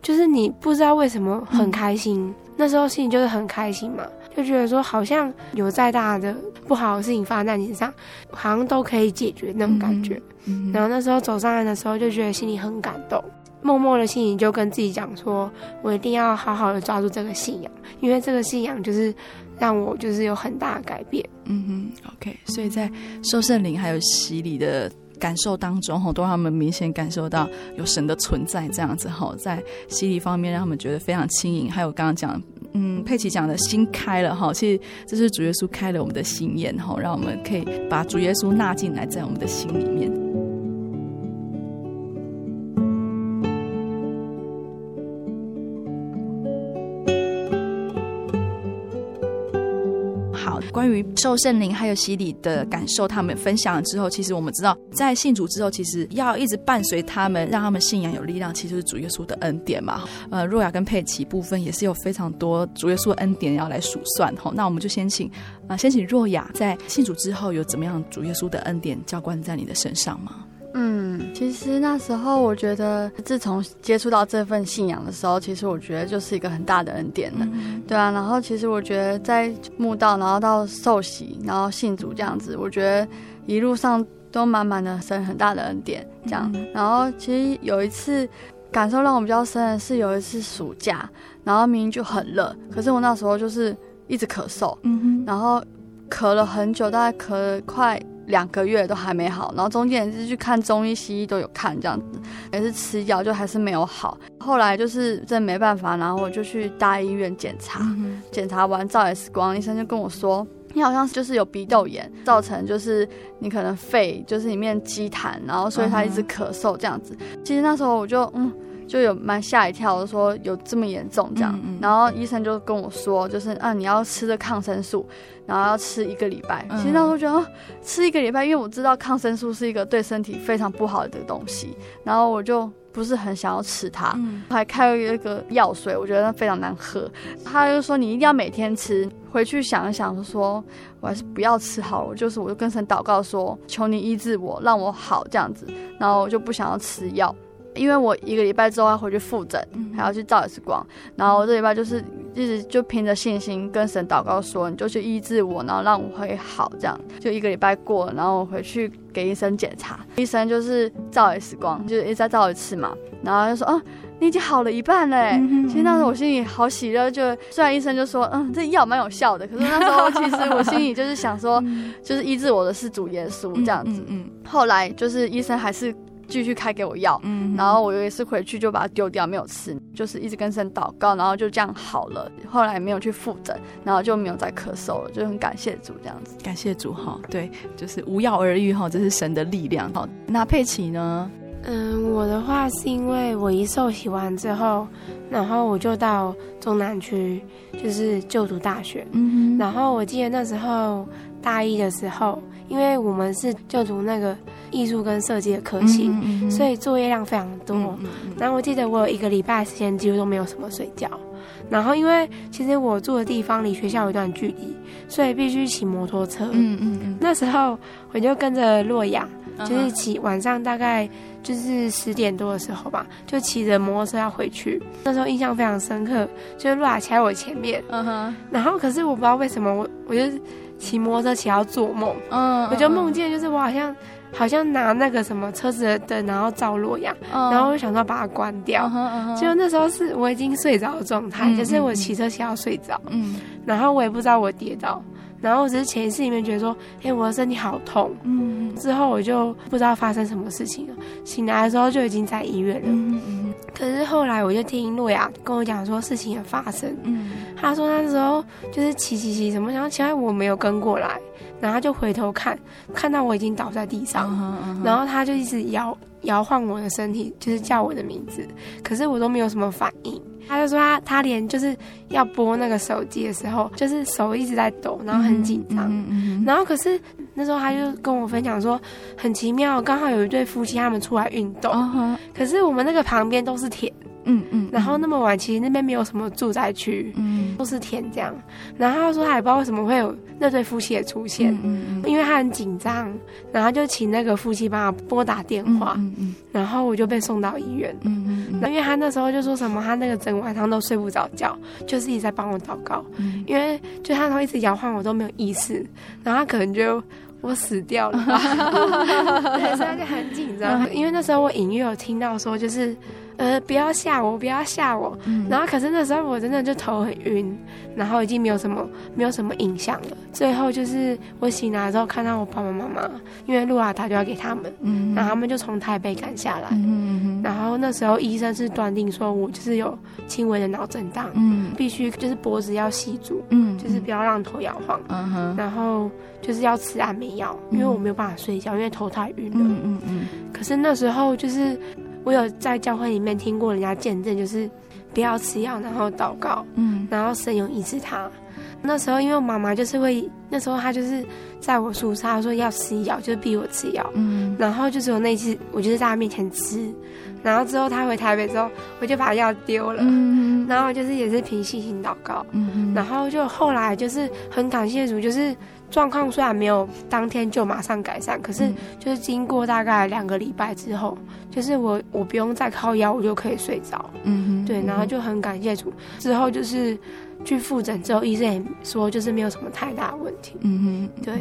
就是你不知道为什么很开心，嗯、那时候心里就是很开心嘛，就觉得说好像有再大的不好的事情发生在你身上，好像都可以解决那种感觉。嗯嗯、然后那时候走上来的时候，就觉得心里很感动。默默的心里就跟自己讲说，我一定要好好的抓住这个信仰，因为这个信仰就是让我就是有很大的改变。嗯哼，OK，所以在受圣灵还有洗礼的感受当中，吼，都让他们明显感受到有神的存在，这样子吼，在洗礼方面让他们觉得非常轻盈。还有刚刚讲，嗯，佩奇讲的心开了哈，其实这是主耶稣开了我们的心眼，哈，让我们可以把主耶稣纳进来在我们的心里面。关于受圣灵还有洗礼的感受，他们分享了之后，其实我们知道，在信主之后，其实要一直伴随他们，让他们信仰有力量，其实是主耶稣的恩典嘛。呃，若雅跟佩奇部分也是有非常多主耶稣的恩典要来数算哈。那我们就先请啊、先请若雅在信主之后有怎么样主耶稣的恩典浇灌在你的身上吗？嗯，其实那时候我觉得，自从接触到这份信仰的时候，其实我觉得就是一个很大的恩典了，嗯、对啊。然后其实我觉得在墓道，然后到受洗，然后信主这样子，我觉得一路上都满满的神很大的恩典这样。嗯、然后其实有一次感受让我比较深的是有一次暑假，然后明明就很热，可是我那时候就是一直咳嗽，嗯哼，然后咳了很久，大概咳了快。两个月都还没好，然后中间也是去看中医、西医都有看，这样子也是吃药，就还是没有好。后来就是真没办法，然后我就去大医院检查，嗯、检查完照 X 光，医生就跟我说，你好像就是有鼻窦炎，造成就是你可能肺就是里面积痰，然后所以他一直咳嗽这样子。嗯、其实那时候我就嗯。就有蛮吓一跳的，说有这么严重这样，嗯嗯、然后医生就跟我说，就是啊你要吃的抗生素，然后要吃一个礼拜。嗯、其实那时候觉得、啊、吃一个礼拜，因为我知道抗生素是一个对身体非常不好的东西，然后我就不是很想要吃它，嗯、还开了一个药水，我觉得那非常难喝。他就说你一定要每天吃，回去想一想，说我还是不要吃好了。我就是我就跟神祷告说，求你医治我，让我好这样子，然后我就不想要吃药。因为我一个礼拜之后要回去复诊，还要去照一次光，然后我这礼拜就是一直就凭着信心跟神祷告说，你就去医治我，然后让我会好，这样就一个礼拜过了，然后我回去给医生检查，医生就是照 X 光，就是一再照一次嘛，然后就说，啊，你已经好了一半嘞。嗯、其实那时候我心里好喜乐，就虽然医生就说，嗯，这药蛮有效的，可是那时候其实我心里就是想说，就是医治我的是主耶稣这样子。嗯，嗯后来就是医生还是。继续开给我药，嗯，然后我有一次回去就把它丢掉，没有吃，就是一直跟神祷告，然后就这样好了。后来没有去复诊，然后就没有再咳嗽了，就很感谢主这样子。感谢主哈，对，就是无药而愈哈，这是神的力量哈。那佩奇呢？嗯，我的话是因为我一受洗完之后，然后我就到中南区，就是就读大学，嗯哼，然后我记得那时候大一的时候，因为我们是就读那个。艺术跟设计的科系，嗯嗯嗯、所以作业量非常多。然后我记得我有一个礼拜的时间几乎都没有什么睡觉。然后因为其实我住的地方离学校有一段距离，所以必须骑摩托车。嗯嗯嗯、那时候我就跟着洛亚，嗯、就是骑晚上大概就是十点多的时候吧，就骑着摩托车要回去。那时候印象非常深刻，就是洛雅骑在我前面。嗯哼。然后可是我不知道为什么我我就骑摩托车骑到做梦。嗯。我就梦见就是我好像。好像拿那个什么车子的灯，然后照洛阳，嗯、然后我就想说把它关掉。结果、那时候是我已经睡着的状态，嗯、就是我骑车骑到睡着，嗯，然后我也不知道我跌倒。然后我只是潜意识里面觉得说，哎，我的身体好痛。嗯，之后我就不知道发生什么事情了。醒来的时候就已经在医院了。嗯嗯。可是后来我就听洛亚跟我讲说事情也发生。嗯。他说那时候就是骑骑骑什么，然后奇怪我没有跟过来，然后他就回头看，看到我已经倒在地上，然后他就一直摇摇晃我的身体，就是叫我的名字，可是我都没有什么反应。他就说他他连就是要拨那个手机的时候，就是手一直在抖，然后很紧张。嗯嗯嗯、然后可是那时候他就跟我分享说，很奇妙，刚好有一对夫妻他们出来运动，可是我们那个旁边都是田。嗯嗯，然后那么晚，其实那边没有什么住宅区，嗯，都是田这样。然后他说他也不知道为什么会有那对夫妻的出现，嗯嗯，因为他很紧张，然后就请那个夫妻帮他拨打电话，嗯嗯，然后我就被送到医院，嗯嗯，那因为他那时候就说什么，他那个整晚上都睡不着觉，就是一直在帮我祷告，嗯，因为就他都一直摇晃我都没有意识，然后他可能就我死掉了吧，(laughs) 对，所以他就很紧张，因为那时候我隐约有听到说就是。呃，不要吓我，不要吓我。嗯、然后，可是那时候我真的就头很晕，然后已经没有什么，没有什么印象了。最后就是我醒来之后看到我爸爸妈妈，因为路啊打电话给他们，嗯、然后他们就从台北赶下来。嗯、然后那时候医生是断定说我就是有轻微的脑震荡，嗯、必须就是脖子要系住，嗯、就是不要让头摇晃，嗯、然后就是要吃安眠药，因为我没有办法睡觉，因为头太晕了。嗯嗯嗯、可是那时候就是。我有在教会里面听过人家见证，就是不要吃药，然后祷告，嗯，然后神有医治他。那时候因为我妈妈就是会，那时候她就是在我宿舍，她说要吃药，就是逼我吃药，嗯，然后就只有那次，我就是在她面前吃，然后之后她回台北之后，我就把药丢了，嗯，然后就是也是凭信心祷告，嗯，然后就后来就是很感谢主，就是。状况虽然没有当天就马上改善，可是就是经过大概两个礼拜之后，就是我我不用再靠药，我就可以睡着。嗯哼，对，然后就很感谢主。之后就是。去复诊之后，医生也说就是没有什么太大的问题。嗯哼，对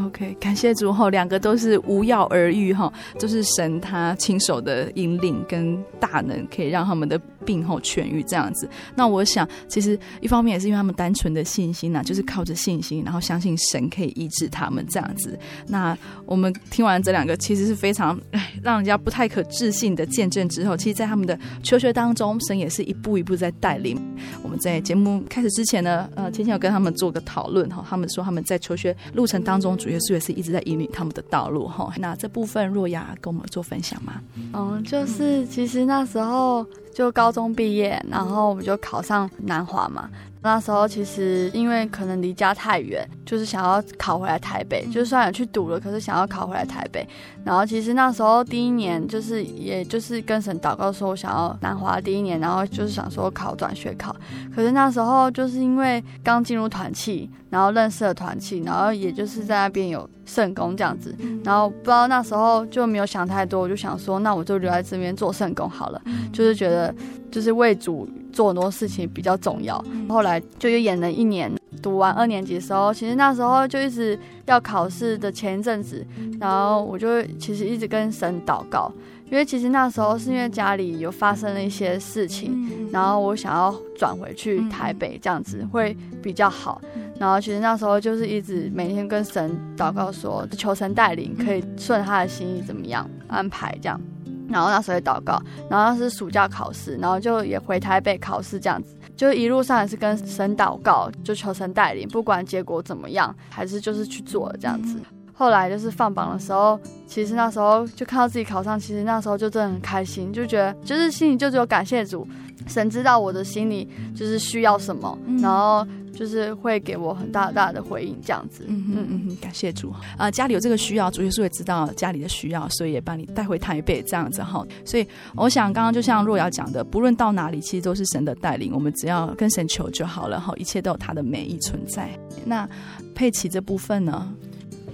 ，OK，感谢主后，两个都是无药而愈哈，就是神他亲手的引领跟大能，可以让他们的病后痊愈这样子。那我想，其实一方面也是因为他们单纯的信心呐、就是靠着信心，然后相信神可以医治他们这样子。那我们听完这两个其实是非常让人家不太可置信的见证之后，其实，在他们的求学当中，神也是一步一步在带领。我们在节目开。始之前呢，呃，前前有跟他们做个讨论哈，他们说他们在求学路程当中，主耶稣也是一直在引领他们的道路哈。那这部分若雅跟我们做分享吗？嗯，就是其实那时候就高中毕业，然后我们就考上南华嘛。那时候其实因为可能离家太远，就是想要考回来台北，就算有去读了，可是想要考回来台北。然后其实那时候第一年就是，也就是跟神祷告说，我想要南华第一年，然后就是想说考转学考。可是那时候就是因为刚进入团契，然后认识了团契，然后也就是在那边有圣工这样子，然后不知道那时候就没有想太多，我就想说，那我就留在这边做圣工好了，就是觉得就是为主。做很多事情比较重要，后来就又演了一年。读完二年级的时候，其实那时候就一直要考试的前一阵子，然后我就其实一直跟神祷告，因为其实那时候是因为家里有发生了一些事情，然后我想要转回去台北，这样子会比较好。然后其实那时候就是一直每天跟神祷告说，求神带领，可以顺他的心意怎么样安排这样。然后那时候也祷告，然后那是暑假考试，然后就也回台北考试这样子，就一路上也是跟神祷告，就求神带领，不管结果怎么样，还是就是去做了这样子。后来就是放榜的时候，其实那时候就看到自己考上，其实那时候就真的很开心，就觉得就是心里就只有感谢主，神知道我的心里就是需要什么，然后。就是会给我很大大的回应，这样子。嗯嗯嗯，感谢主啊、呃！家里有这个需要，主耶稣也知道家里的需要，所以也把你带回台北这样子哈。所以我想，刚刚就像若瑶讲的，不论到哪里，其实都是神的带领，我们只要跟神求就好了哈，一切都有他的美意存在。那佩奇这部分呢？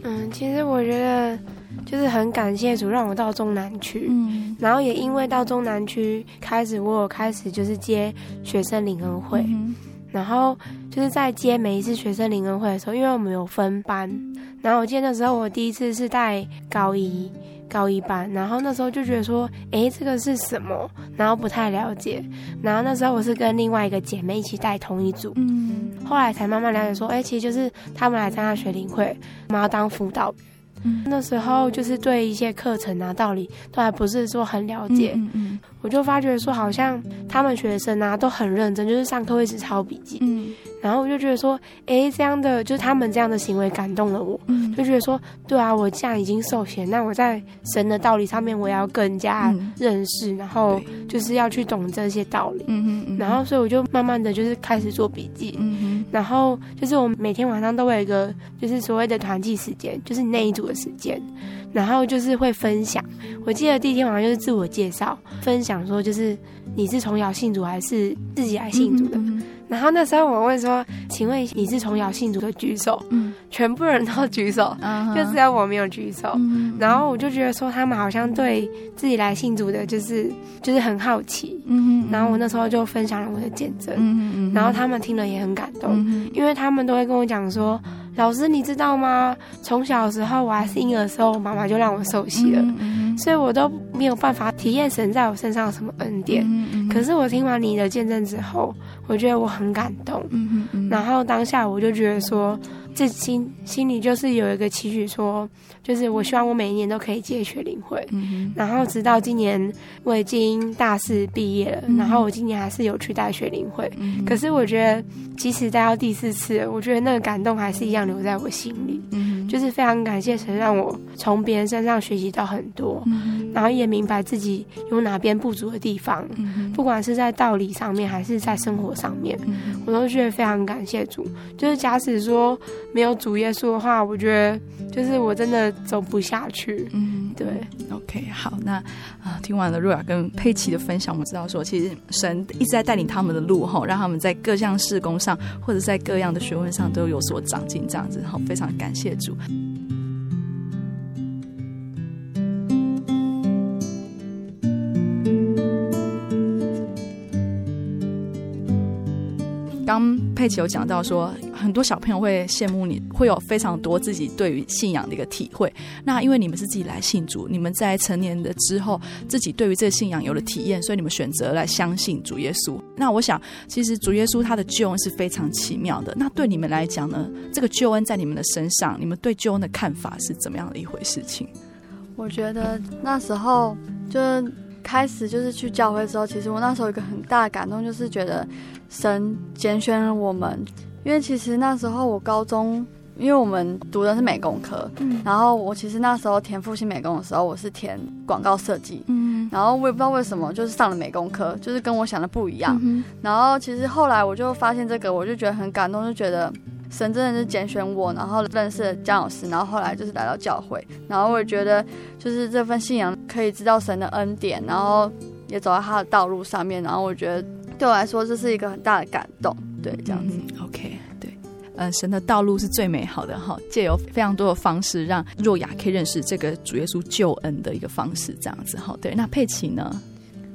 嗯，其实我觉得就是很感谢主让我到中南区，嗯，然后也因为到中南区开始，我有开始就是接学生灵恩会。嗯然后就是在接每一次学生灵恩会的时候，因为我们有分班，然后我记得那时候我第一次是带高一高一班，然后那时候就觉得说，诶，这个是什么？然后不太了解，然后那时候我是跟另外一个姐妹一起带同一组，嗯，后来才慢慢了解说，哎，其实就是他们来参加学灵会，我们要当辅导。员。嗯、那时候就是对一些课程啊、道理都还不是说很了解，嗯嗯嗯、我就发觉说好像他们学生啊都很认真，就是上课会一直抄笔记。嗯然后我就觉得说，哎，这样的就是他们这样的行为感动了我，嗯、就觉得说，对啊，我既然已经受洗，那我在神的道理上面，我要更加认识，嗯、然后就是要去懂这些道理。嗯嗯、然后所以我就慢慢的就是开始做笔记。嗯、哼然后就是我每天晚上都会有一个就是所谓的团契时间，就是那一组的时间，然后就是会分享。我记得第一天晚上就是自我介绍，分享说就是你是从小信主还是自己来信主的。嗯然后那时候我问说：“请问你是从小信主的举手？”嗯，全部人都举手，嗯、就只有我没有举手。嗯、然后我就觉得说他们好像对自己来信主的，就是就是很好奇。嗯，然后我那时候就分享了我的见证。嗯，然后他们听了也很感动，嗯、因为他们都会跟我讲说。老师，你知道吗？从小的时候，我还是婴儿的时候，我妈妈就让我受洗了，嗯嗯、所以我都没有办法体验神在我身上有什么恩典。可是我听完你的见证之后，我觉得我很感动。嗯嗯嗯、然后当下我就觉得说。这心心里就是有一个期许，说就是我希望我每一年都可以接学灵会，嗯、然后直到今年我已经大四毕业了，嗯、然后我今年还是有去带学灵会，嗯、可是我觉得即使带到第四次，我觉得那个感动还是一样留在我心里，嗯、就是非常感谢神让我从别人身上学习到很多，嗯、然后也明白自己有哪边不足的地方，不管是在道理上面还是在生活上面，嗯、我都觉得非常感谢主，就是假使说。没有主耶稣的话，我觉得就是我真的走不下去。嗯，对。OK，好，那啊、呃，听完了若雅跟佩奇的分享，我们知道说，其实神一直在带领他们的路，哈，让他们在各项事工上，或者在各样的学问上都有所长进，这样子，好，非常感谢主。刚佩奇有讲到说，很多小朋友会羡慕你，会有非常多自己对于信仰的一个体会。那因为你们是自己来信主，你们在成年的之后，自己对于这个信仰有了体验，所以你们选择来相信主耶稣。那我想，其实主耶稣他的救恩是非常奇妙的。那对你们来讲呢，这个救恩在你们的身上，你们对救恩的看法是怎么样的一回事情？我觉得那时候就开始就是去教会之后，其实我那时候有一个很大的感动，就是觉得。神拣选了我们，因为其实那时候我高中，因为我们读的是美工科，嗯，然后我其实那时候填复兴美工的时候，我是填广告设计，嗯，然后我也不知道为什么，就是上了美工科，就是跟我想的不一样，嗯、然后其实后来我就发现这个，我就觉得很感动，就觉得神真的是拣选我，然后认识了江老师，然后后来就是来到教会，然后我也觉得就是这份信仰可以知道神的恩典，然后也走在他的道路上面，然后我觉得。对我来说，这是一个很大的感动，对，这样子。嗯、OK，对，嗯，神的道路是最美好的哈，借由非常多的方式，让若雅可以认识这个主耶稣救恩的一个方式，这样子哈。对，那佩奇呢？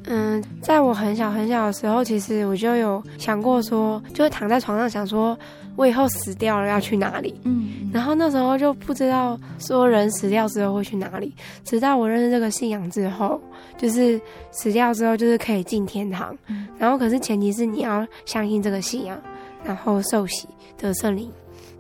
嗯，在我很小很小的时候，其实我就有想过说，就是躺在床上想说，我以后死掉了要去哪里？嗯，然后那时候就不知道说人死掉之后会去哪里，直到我认识这个信仰之后。就是死掉之后，就是可以进天堂，嗯、然后可是前提是你要相信这个信仰，然后受洗得圣灵，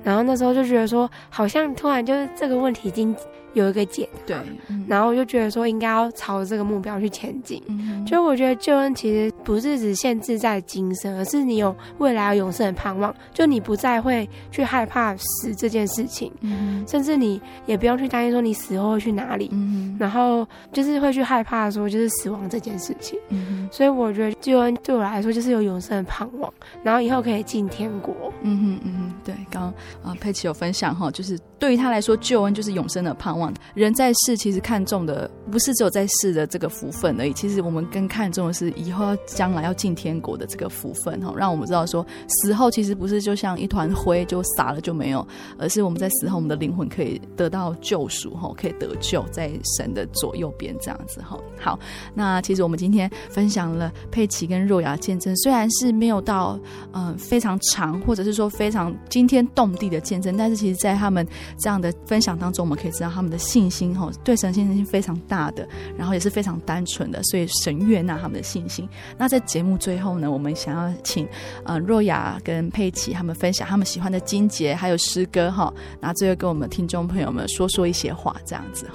然后那时候就觉得说，好像突然就是这个问题已经。有一个解，对，嗯、然后我就觉得说应该要朝这个目标去前进。嗯、哼就我觉得救恩其实不是只限制在今生，而是你有未来有永生的盼望。就你不再会去害怕死这件事情，嗯、甚至你也不用去担心说你死后会去哪里。嗯、哼然后就是会去害怕说就是死亡这件事情。嗯、哼所以我觉得救恩对我来说就是有永生的盼望，然后以后可以进天国。嗯哼嗯哼，对，刚刚啊佩奇有分享哈，就是对于他来说，救恩就是永生的盼望。人在世其实看重的不是只有在世的这个福分而已，其实我们更看重的是以后要将来要进天国的这个福分哈，让我们知道说死后其实不是就像一团灰就洒了就没有，而是我们在死后我们的灵魂可以得到救赎哈，可以得救在神的左右边这样子哈。好，那其实我们今天分享了佩奇跟若雅见证，虽然是没有到嗯、呃、非常长，或者是说非常。惊天动地的见证，但是其实，在他们这样的分享当中，我们可以知道他们的信心，哈，对神信心非常大的，然后也是非常单纯的，所以神悦纳他们的信心。那在节目最后呢，我们想要请呃若雅跟佩奇他们分享他们喜欢的经节，还有诗歌，哈，那最后跟我们听众朋友们说说一些话，这样子。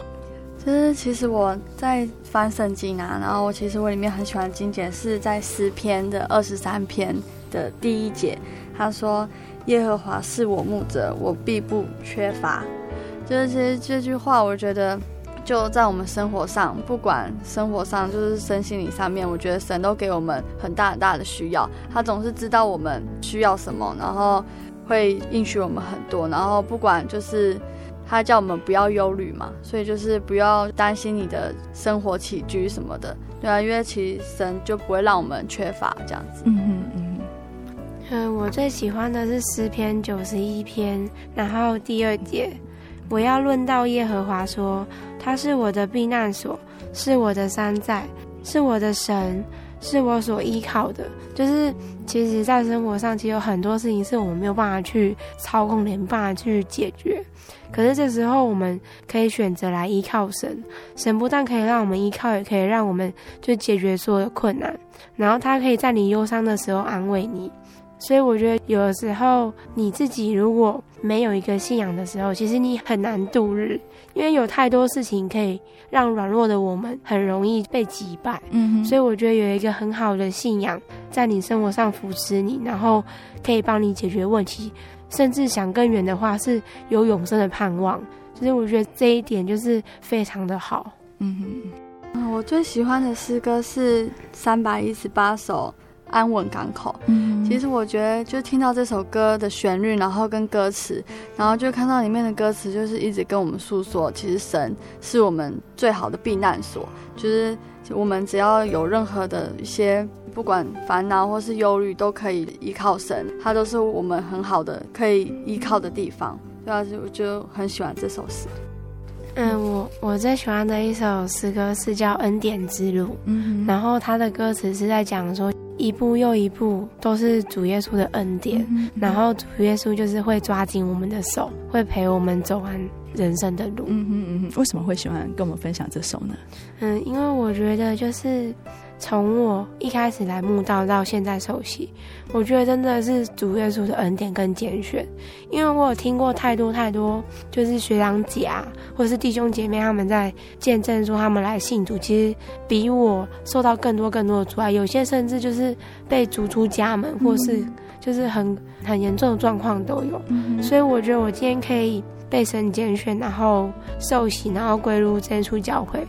就是其实我在翻圣经啊，然后我其实我里面很喜欢的经节是在诗篇的二十三篇的第一节，他说。耶和华是我牧者，我必不缺乏。就是其实这句话，我觉得就在我们生活上，不管生活上就是身心灵上面，我觉得神都给我们很大很大的需要。他总是知道我们需要什么，然后会应许我们很多。然后不管就是他叫我们不要忧虑嘛，所以就是不要担心你的生活起居什么的，对啊，因为其实神就不会让我们缺乏这样子。嗯嗯嗯。嗯，我最喜欢的是诗篇九十一篇，然后第二节，我要论到耶和华说，他是我的避难所，是我的山寨，是我的神，是我所依靠的。就是其实，在生活上，其实有很多事情是我们没有办法去操控，没办法去解决。可是这时候，我们可以选择来依靠神。神不但可以让我们依靠，也可以让我们就解决所有的困难。然后，他可以在你忧伤的时候安慰你。所以我觉得有的时候你自己如果没有一个信仰的时候，其实你很难度日，因为有太多事情可以让软弱的我们很容易被击败。嗯哼，所以我觉得有一个很好的信仰在你生活上扶持你，然后可以帮你解决问题，甚至想更远的话是有永生的盼望。所以我觉得这一点就是非常的好。嗯哼，嗯，我最喜欢的诗歌是三百一十八首。安稳港口。嗯，其实我觉得，就听到这首歌的旋律，然后跟歌词，然后就看到里面的歌词，就是一直跟我们诉说，其实神是我们最好的避难所。就是我们只要有任何的一些不管烦恼或是忧虑，都可以依靠神，它都是我们很好的可以依靠的地方。对啊，就就很喜欢这首诗。嗯，我我最喜欢的一首诗歌是叫《恩典之路》，嗯，然后他的歌词是在讲说。一步又一步都是主耶稣的恩典，嗯，然后主耶稣就是会抓紧我们的手，会陪我们走完人生的路。嗯哼嗯哼，为什么会喜欢跟我们分享这首呢？嗯，因为我觉得就是。从我一开始来慕道到现在受洗，我觉得真的是主耶稣的恩典跟拣选。因为我有听过太多太多，就是学长姐啊，或者是弟兄姐妹他们在见证说他们来信主，其实比我受到更多更多的阻碍，有些甚至就是被逐出家门，或是就是很很严重的状况都有。所以我觉得我今天可以被神拣选，然后受洗，然后归入真耶稣教会。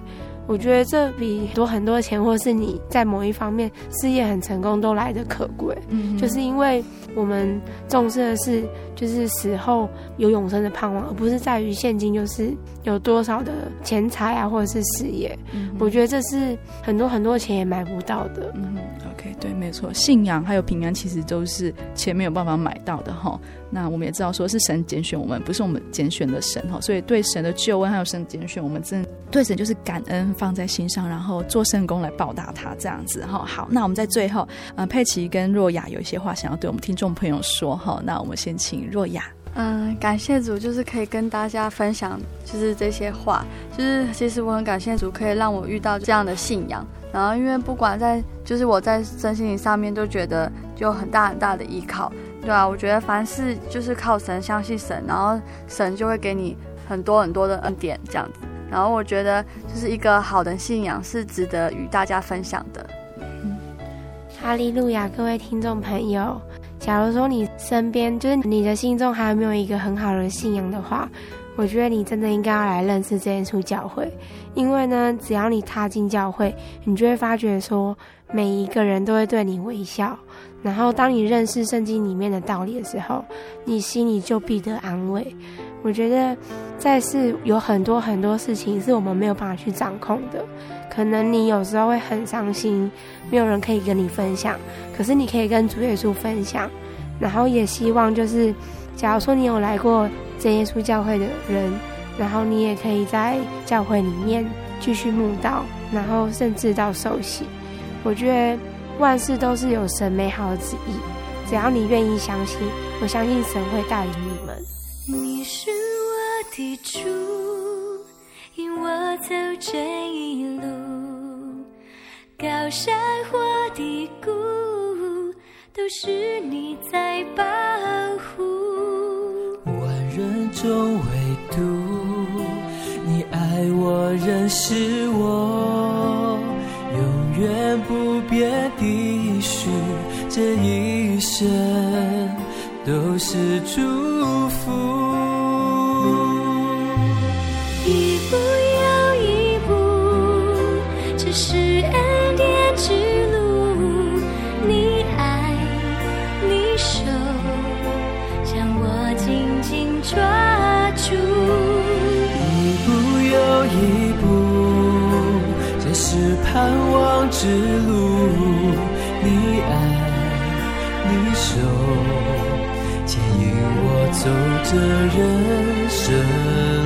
我觉得这比多很多钱，或是你在某一方面事业很成功都来得可贵。嗯，就是因为我们重视的是，就是死后有永生的盼望，而不是在于现金就是有多少的钱财啊，或者是事业。嗯，我觉得这是很多很多钱也买不到的。嗯，OK，对，没错，信仰还有平安其实都是钱没有办法买到的哈。那我们也知道，说是神拣选我们，不是我们拣选的神哈。所以对神的救恩还有神拣选，我们真对神就是感恩放在心上，然后做圣工来报答他这样子哈。好，那我们在最后，呃，佩奇跟若雅有一些话想要对我们听众朋友说哈。那我们先请若雅。嗯，感谢主，就是可以跟大家分享，就是这些话，就是其实我很感谢主，可以让我遇到这样的信仰。然后因为不管在，就是我在身心灵上面都觉得就很大很大的依靠。对啊，我觉得凡事就是靠神，相信神，然后神就会给你很多很多的恩典，这样子。然后我觉得，就是一个好的信仰是值得与大家分享的。哈利路亚，各位听众朋友，假如说你身边就是你的心中还没有一个很好的信仰的话，我觉得你真的应该要来认识这间出教会，因为呢，只要你踏进教会，你就会发觉说，每一个人都会对你微笑。然后当你认识圣经里面的道理的时候，你心里就必得安慰。我觉得在世有很多很多事情是我们没有办法去掌控的，可能你有时候会很伤心，没有人可以跟你分享，可是你可以跟主耶稣分享，然后也希望就是，假如说你有来过真耶稣教会的人，然后你也可以在教会里面继续慕道，然后甚至到受洗。我觉得万事都是有神美好的旨意，只要你愿意相信，我相信神会带领你们。你是我的主，引我走这一路，高山或低谷，都是你在保护。万人中唯独你爱我，认识我，这一生都是祝福。一步又一步，这是恩典之路。你爱，你手，将我紧紧抓住。一步又一步，这是盼望之路，这人生。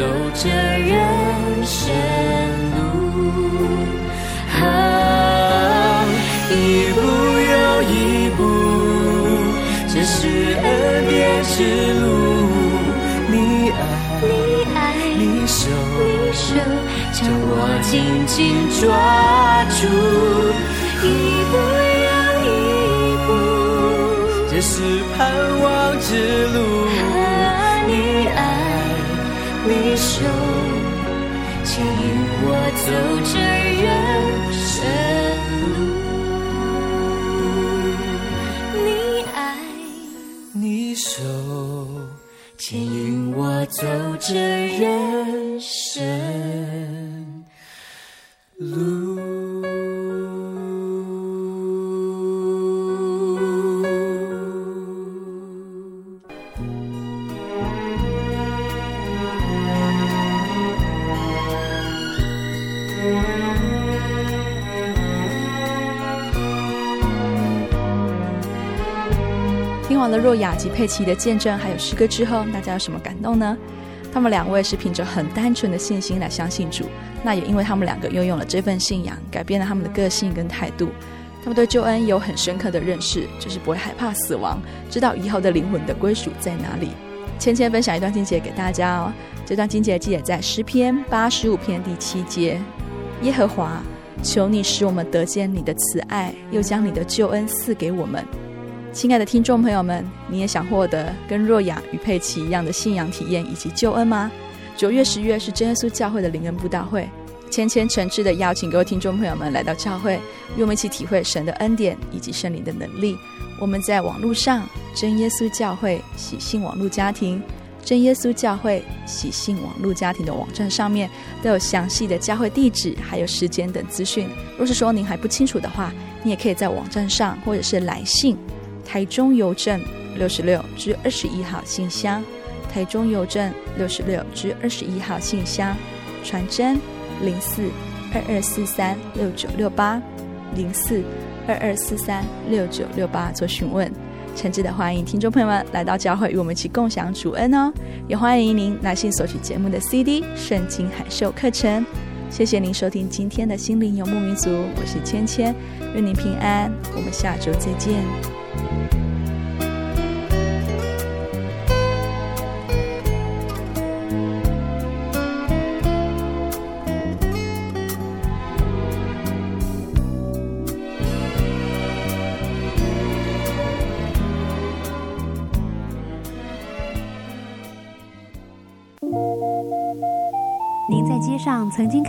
走这人生路啊一步又一步这是恩典之路。你爱你爱你手你手将我紧紧抓住。一步又一步这是盼望之路。你手牵引我走着人生路。你爱你手牵引我走着人若雅及佩奇的见证，还有诗歌之后，大家有什么感动呢？他们两位是凭着很单纯的信心来相信主，那也因为他们两个拥有了这份信仰，改变了他们的个性跟态度。他们对救恩有很深刻的认识，就是不会害怕死亡，知道以后的灵魂的归属在哪里。芊芊分享一段经节给大家哦，这段经节记载在诗篇八十五篇第七节：耶和华，求你使我们得见你的慈爱，又将你的救恩赐给我们。亲爱的听众朋友们，你也想获得跟若雅与佩奇一样的信仰体验以及救恩吗？九月、十月是真耶稣教会的灵恩布道会，谦谦诚挚的邀请各位听众朋友们来到教会，与我们一起体会神的恩典以及圣灵的能力。我们在网络上真耶稣教会喜信网络家庭、真耶稣教会喜信网络家庭的网站上面都有详细的教会地址，还有时间等资讯。若是说您还不清楚的话，你也可以在网站上或者是来信台中邮政六十六至二十一号信箱，台中邮政六十六至二十一号信箱传真。零四二二四三六九六八，零四二二四三六九六八做询问，诚挚的欢迎听众朋友们来到教会与我们一起共享主恩哦，也欢迎您来信索取节目的 CD《圣经函授课程》。谢谢您收听今天的心灵游牧民族，我是芊芊，愿您平安，我们下周再见。